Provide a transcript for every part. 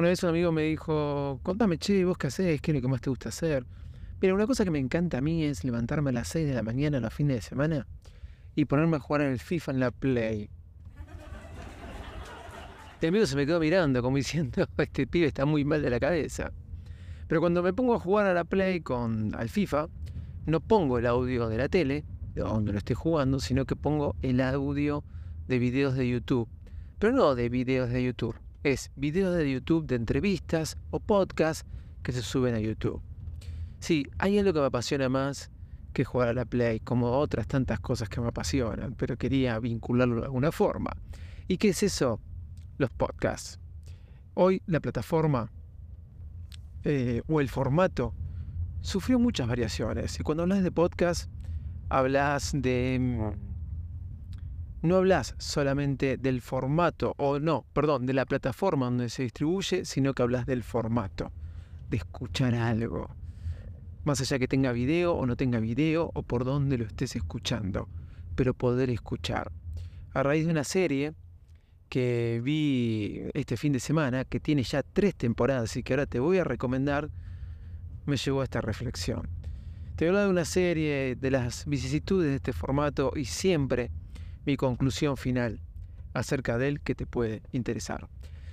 Una vez un amigo me dijo, contame, che, vos qué haces, qué es lo que más te gusta hacer. Mira, una cosa que me encanta a mí es levantarme a las 6 de la mañana los fines de semana y ponerme a jugar en el FIFA en la Play. El amigo se me quedó mirando como diciendo, este pibe está muy mal de la cabeza. Pero cuando me pongo a jugar a la Play con al FIFA, no pongo el audio de la tele, de donde lo esté jugando, sino que pongo el audio de videos de YouTube. Pero no de videos de YouTube, es videos de YouTube de entrevistas o podcasts que se suben a YouTube. Sí, hay algo que me apasiona más que jugar a la Play, como otras tantas cosas que me apasionan, pero quería vincularlo de alguna forma. ¿Y qué es eso? Los podcasts. Hoy la plataforma eh, o el formato sufrió muchas variaciones. Y cuando hablas de podcast, hablas de mm, no hablas solamente del formato, o no, perdón, de la plataforma donde se distribuye, sino que hablas del formato, de escuchar algo. Más allá que tenga video o no tenga video, o por dónde lo estés escuchando, pero poder escuchar. A raíz de una serie que vi este fin de semana, que tiene ya tres temporadas y que ahora te voy a recomendar, me llevó a esta reflexión. Te a hablar de una serie de las vicisitudes de este formato y siempre mi conclusión final acerca de él que te puede interesar.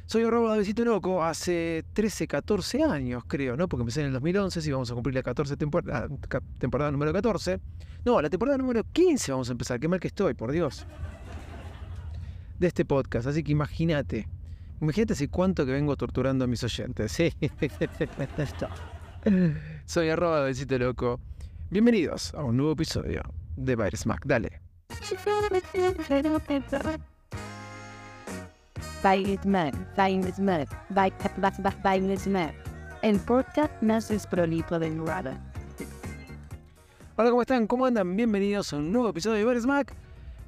Soy arroba Besito Loco hace 13, 14 años, creo, ¿no? Porque empecé en el 2011 y vamos a cumplir la 14 temporada, temporada número 14. No, la temporada número 15 vamos a empezar. Qué mal que estoy, por Dios. De este podcast. Así que imagínate. Imagínate hace cuánto que vengo torturando a mis oyentes. ¿sí? Soy arroba Besito Loco. Bienvenidos a un nuevo episodio de Virus Mac. Dale. El podcast más desprolijo del Rada. Hola, ¿cómo están? ¿Cómo andan? Bienvenidos a un nuevo episodio de Bares Mac.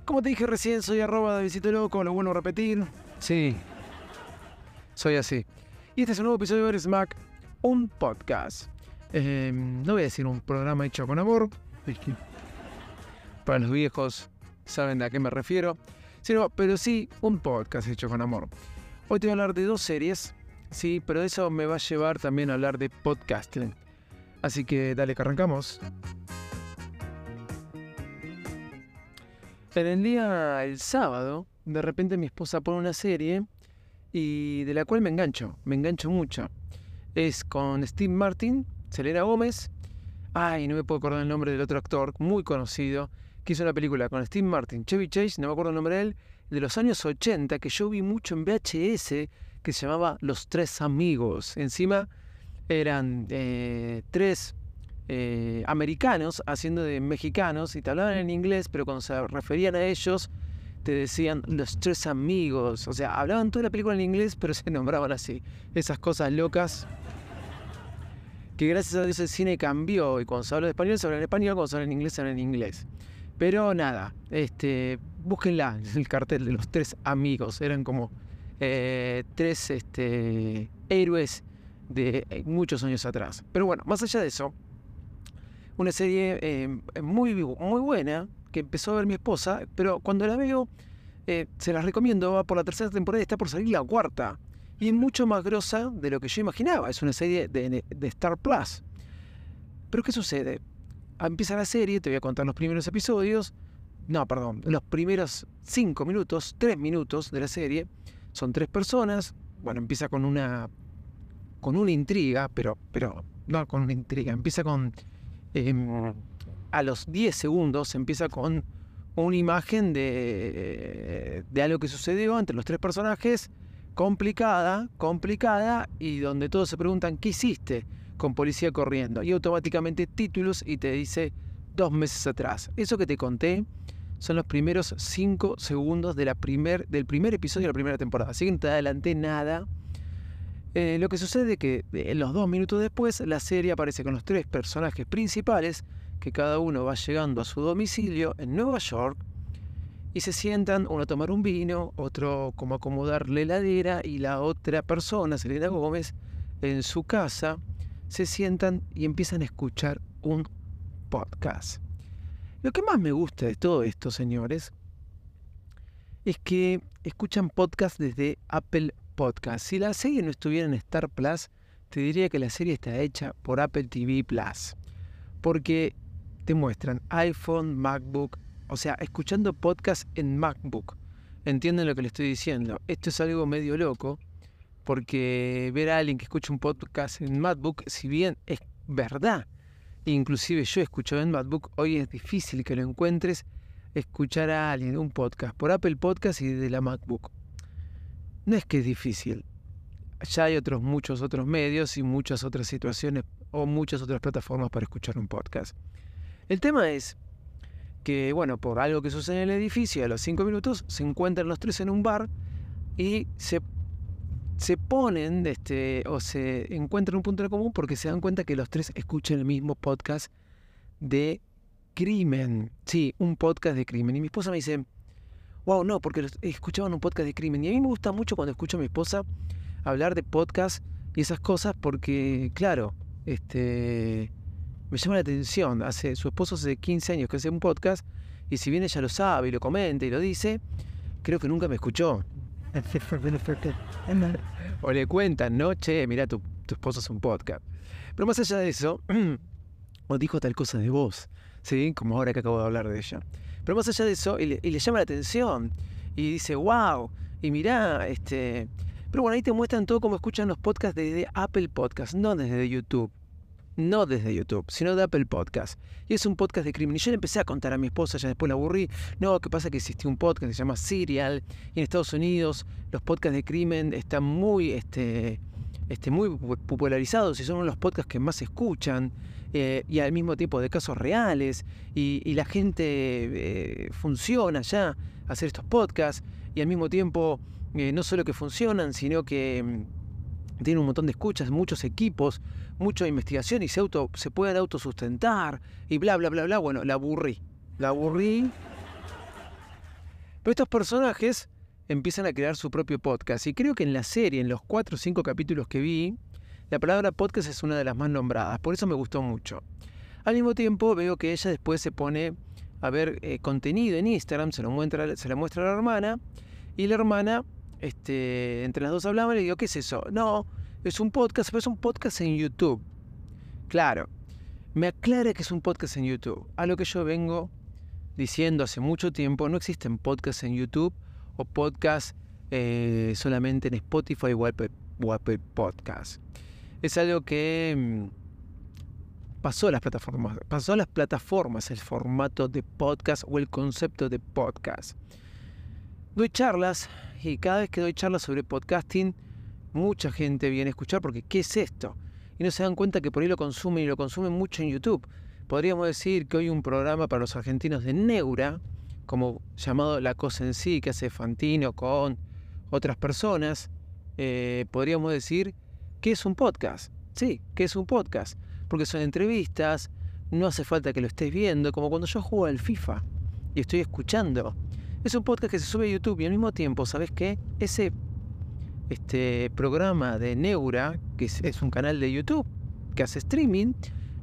Como te dije recién, soy arroba de Visito Loco, lo bueno repetir. Sí, soy así. Y este es un nuevo episodio de Mac, un podcast. Eh, no voy a decir un programa hecho con amor. Para los viejos saben a qué me refiero, sino, pero sí un podcast hecho con amor. Hoy te voy a hablar de dos series, sí, pero eso me va a llevar también a hablar de podcasting. Así que dale que arrancamos. En el día, el sábado, de repente mi esposa pone una serie y de la cual me engancho, me engancho mucho. Es con Steve Martin, Selena Gómez, ay, no me puedo acordar el nombre del otro actor, muy conocido, que hizo una película con Steve Martin, Chevy Chase, no me acuerdo el nombre de él, de los años 80, que yo vi mucho en VHS, que se llamaba Los Tres Amigos. Encima eran eh, tres eh, americanos haciendo de mexicanos y te hablaban en inglés, pero cuando se referían a ellos te decían los tres amigos. O sea, hablaban toda la película en inglés, pero se nombraban así. Esas cosas locas que gracias a Dios el cine cambió y cuando se habla de español se habla en español, cuando se habla en inglés se habla en inglés. Pero nada, este, búsquenla, el cartel de los tres amigos. Eran como eh, tres este, héroes de eh, muchos años atrás. Pero bueno, más allá de eso, una serie eh, muy, muy buena que empezó a ver mi esposa, pero cuando la veo, se las recomiendo, va por la tercera temporada y está por salir la cuarta. Y es mucho más grosa de lo que yo imaginaba. Es una serie de, de Star Plus. Pero ¿qué sucede? Empieza la serie, te voy a contar los primeros episodios. No, perdón, los primeros cinco minutos, tres minutos de la serie. Son tres personas. Bueno, empieza con una. con una intriga, pero. pero. no con una intriga. Empieza con. Em, a los 10 segundos empieza con una imagen de, de algo que sucedió entre los tres personajes. Complicada, complicada, y donde todos se preguntan, ¿qué hiciste? Con policía corriendo y automáticamente títulos y te dice dos meses atrás. Eso que te conté son los primeros cinco segundos de la primer, del primer episodio de la primera temporada. Así que no te adelanté nada. Eh, lo que sucede es que en eh, los dos minutos después la serie aparece con los tres personajes principales, que cada uno va llegando a su domicilio en Nueva York y se sientan, uno a tomar un vino, otro como acomodar la heladera y la otra persona, Selena Gómez, en su casa se sientan y empiezan a escuchar un podcast. Lo que más me gusta de todo esto, señores, es que escuchan podcast desde Apple podcast. Si la serie no estuviera en Star Plus, te diría que la serie está hecha por Apple TV Plus. Porque te muestran iPhone, MacBook, o sea, escuchando podcast en MacBook. Entienden lo que le estoy diciendo. Esto es algo medio loco, porque ver a alguien que escucha un podcast en MacBook, si bien es verdad, inclusive yo he escuchado en MacBook, hoy es difícil que lo encuentres, escuchar a alguien un podcast por Apple Podcast y de la MacBook. No es que es difícil. Ya hay otros muchos otros medios y muchas otras situaciones o muchas otras plataformas para escuchar un podcast. El tema es que, bueno, por algo que sucede en el edificio, a los cinco minutos se encuentran los tres en un bar y se, se ponen este, o se encuentran un punto en común porque se dan cuenta que los tres escuchan el mismo podcast de crimen. Sí, un podcast de crimen. Y mi esposa me dice, wow, no, porque escuchaban un podcast de crimen. Y a mí me gusta mucho cuando escucho a mi esposa hablar de podcast y esas cosas porque, claro, este, me llama la atención. Hace, su esposo hace 15 años que hace un podcast y si bien ella lo sabe y lo comenta y lo dice, creo que nunca me escuchó. O le cuentan, ¿no? Che, mira, tu, tu esposo es un podcast. Pero más allá de eso, o dijo tal cosa de vos, ¿sí? Como ahora que acabo de hablar de ella. Pero más allá de eso, y le, llama la atención, y dice, wow, y mirá, este... Pero bueno, ahí te muestran todo cómo escuchan los podcasts desde Apple Podcasts, no desde YouTube no desde YouTube, sino de Apple Podcast. Y es un podcast de crimen. Y yo le empecé a contar a mi esposa, ya después la aburrí. No, ¿qué pasa? Que existió un podcast que se llama Serial. Y en Estados Unidos los podcasts de crimen están muy, este, este, muy popularizados y son los podcasts que más se escuchan. Eh, y al mismo tiempo de casos reales. Y, la gente eh, funciona ya hacer estos podcasts. Y al mismo tiempo, eh, no solo que funcionan, sino que mm, tienen un montón de escuchas, muchos equipos, mucha investigación y se, auto, se pueden autosustentar y bla, bla, bla, bla. Bueno, la aburrí. La aburrí. Pero estos personajes empiezan a crear su propio podcast. Y creo que en la serie, en los cuatro o cinco capítulos que vi, la palabra podcast es una de las más nombradas. Por eso me gustó mucho. Al mismo tiempo veo que ella después se pone a ver eh, contenido en Instagram, se lo muestra, se muestra a la hermana. Y la hermana, este, entre las dos hablaban y le digo, ¿qué es eso? No, es un podcast, pero es un podcast en YouTube. Claro, me aclara que es un podcast en YouTube. A lo que yo vengo diciendo hace mucho tiempo, no existen podcasts en YouTube o podcasts eh, solamente en Spotify o Apple, Podcast. Es algo que mm, pasó las plataformas, pasó a las plataformas el formato de podcast o el concepto de podcast. Doy charlas y cada vez que doy charlas sobre podcasting, mucha gente viene a escuchar porque ¿qué es esto? Y no se dan cuenta que por ahí lo consumen y lo consumen mucho en YouTube. Podríamos decir que hoy un programa para los argentinos de Neura, como llamado La Cosa en sí, que hace Fantino con otras personas, eh, podríamos decir que es un podcast. Sí, que es un podcast. Porque son entrevistas, no hace falta que lo estés viendo, como cuando yo juego al FIFA y estoy escuchando. Es un podcast que se sube a YouTube y al mismo tiempo, ¿sabes qué? Ese este programa de Neura, que es, un canal de YouTube que hace streaming,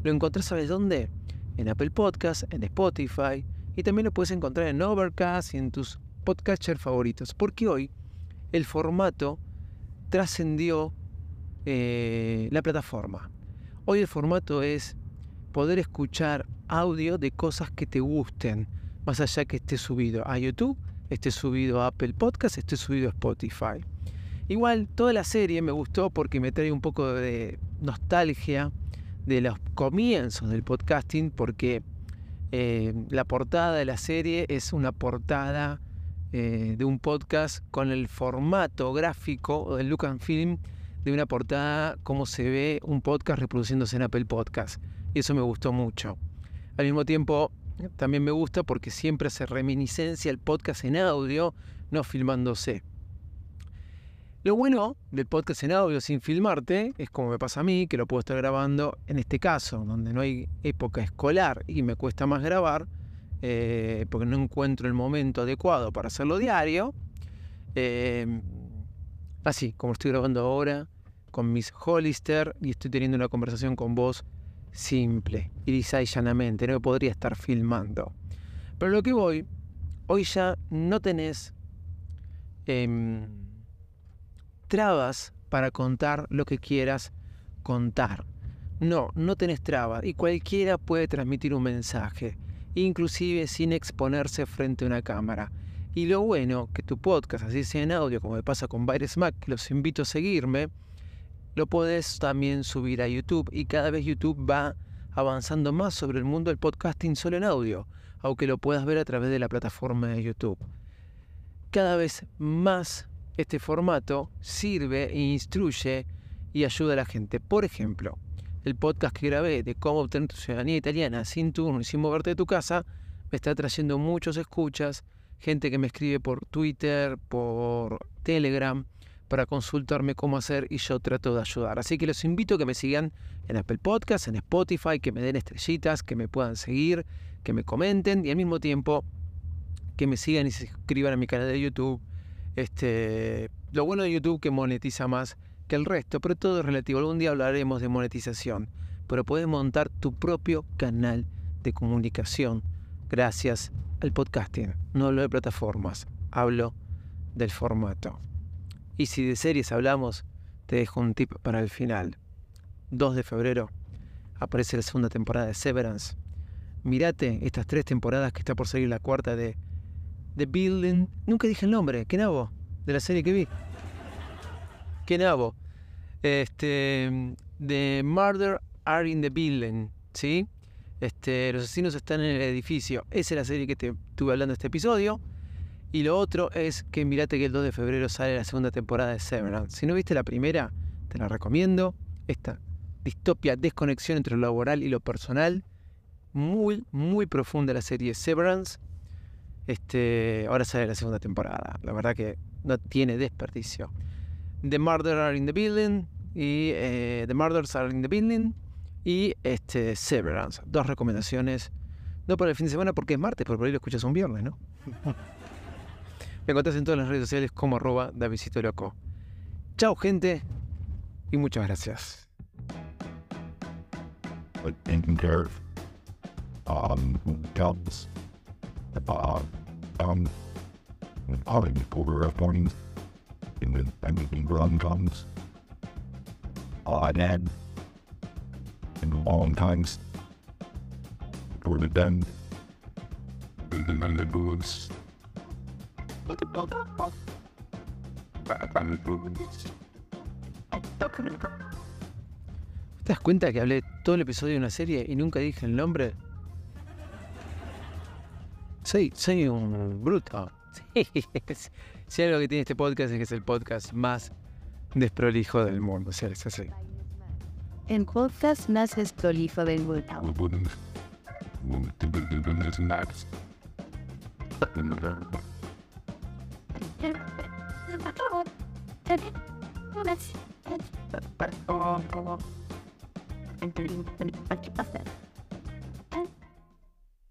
lo encontrás, ¿sabes dónde? En Apple Podcasts, en Spotify, y también lo puedes encontrar en Overcast y en tus podcasters favoritos. Porque hoy el formato trascendió eh, la plataforma. Hoy el formato es poder escuchar audio de cosas que te gusten, más allá que esté subido a YouTube, esté subido a Apple Podcasts, esté subido a Spotify. Igual toda la serie me gustó porque me trae un poco de nostalgia de los comienzos del podcasting porque eh, la portada de la serie es una portada eh, de un podcast con el formato gráfico del look and film de una portada como se ve un podcast reproduciéndose en Apple Podcast. Y eso me gustó mucho. Al mismo tiempo, también me gusta porque siempre hace reminiscencia el podcast en audio, no filmándose. Lo bueno del podcast en audio sin filmarte es como me pasa a mí, que lo puedo estar grabando en este caso, donde no hay época escolar y me cuesta más grabar, eh, porque no encuentro el momento adecuado para hacerlo diario. Em, así, como estoy grabando ahora, con mis Hollister y estoy teniendo una conversación con vos simple y llanamente, no podría estar filmando. Pero lo que voy, hoy ya no tenés... Em, trabas para contar lo que quieras contar. No, no tenés trabas y cualquiera puede transmitir un mensaje, inclusive sin exponerse frente a una cámara. Y lo bueno, que tu podcast, así sea en audio, como me pasa con Virus Mac, los invito a seguirme, lo podés también subir a YouTube y cada vez YouTube va avanzando más sobre el mundo del podcasting solo en audio, aunque lo puedas ver a través de la plataforma de YouTube. Cada vez más este formato sirve e instruye y ayuda a la gente. Por ejemplo, el podcast que grabé de cómo obtener tu ciudadanía italiana sin turno y sin moverte de tu casa me está trayendo muchos escuchas, gente que me escribe por Twitter, por Telegram, para consultarme cómo hacer y yo trato de ayudar. Así que los invito a que me sigan en Apple Podcasts, en Spotify, que me den estrellitas, que me puedan seguir, que me comenten y al mismo tiempo que me sigan y se suscriban a mi canal de YouTube. Este, lo bueno de YouTube que monetiza más que el resto, pero todo es relativo. Algún día hablaremos de monetización, pero puedes montar tu propio canal de comunicación gracias al podcasting. No hablo de plataformas, hablo del formato. Y si de series hablamos, te dejo un tip para el final. 2 de febrero aparece la segunda temporada de Severance. Mirate estas tres temporadas que está por salir la cuarta de The Building. Nunca dije el nombre, ¿qué nabo? De la serie que vi. ¿Qué nabo? Este. The Murder Are in the Building, ¿sí? Este, los asesinos están en el edificio. Esa es la serie que te estuve hablando este episodio. Y lo otro es que mirate que el 2 de febrero sale la segunda temporada de Severance. Si no viste la primera, te la recomiendo. Esta distopia, desconexión entre lo laboral y lo personal. Muy, muy profunda la serie Severance. Este, ahora sale la segunda temporada. La verdad que no tiene desperdicio. The Murder Are in the Building y eh, The Murders Are in the Building y este Severance. Dos recomendaciones. No para el fin de semana porque es martes, pero por ahí lo escuchas un viernes, ¿no? Me encontrás en todas las redes sociales como arroba Davidito Loco. Chao gente y muchas gracias. um, uh, um, having mornings in the and run comes uh, and in long times toward the den and then the boots. ¿Te das cuenta que hablé todo el episodio de una serie y nunca dije el nombre? Soy, soy un bruto. Sí, si algo que tiene este podcast es que es el podcast más desprolijo del mundo. O sea, es así. El podcast más desprolijo del mundo.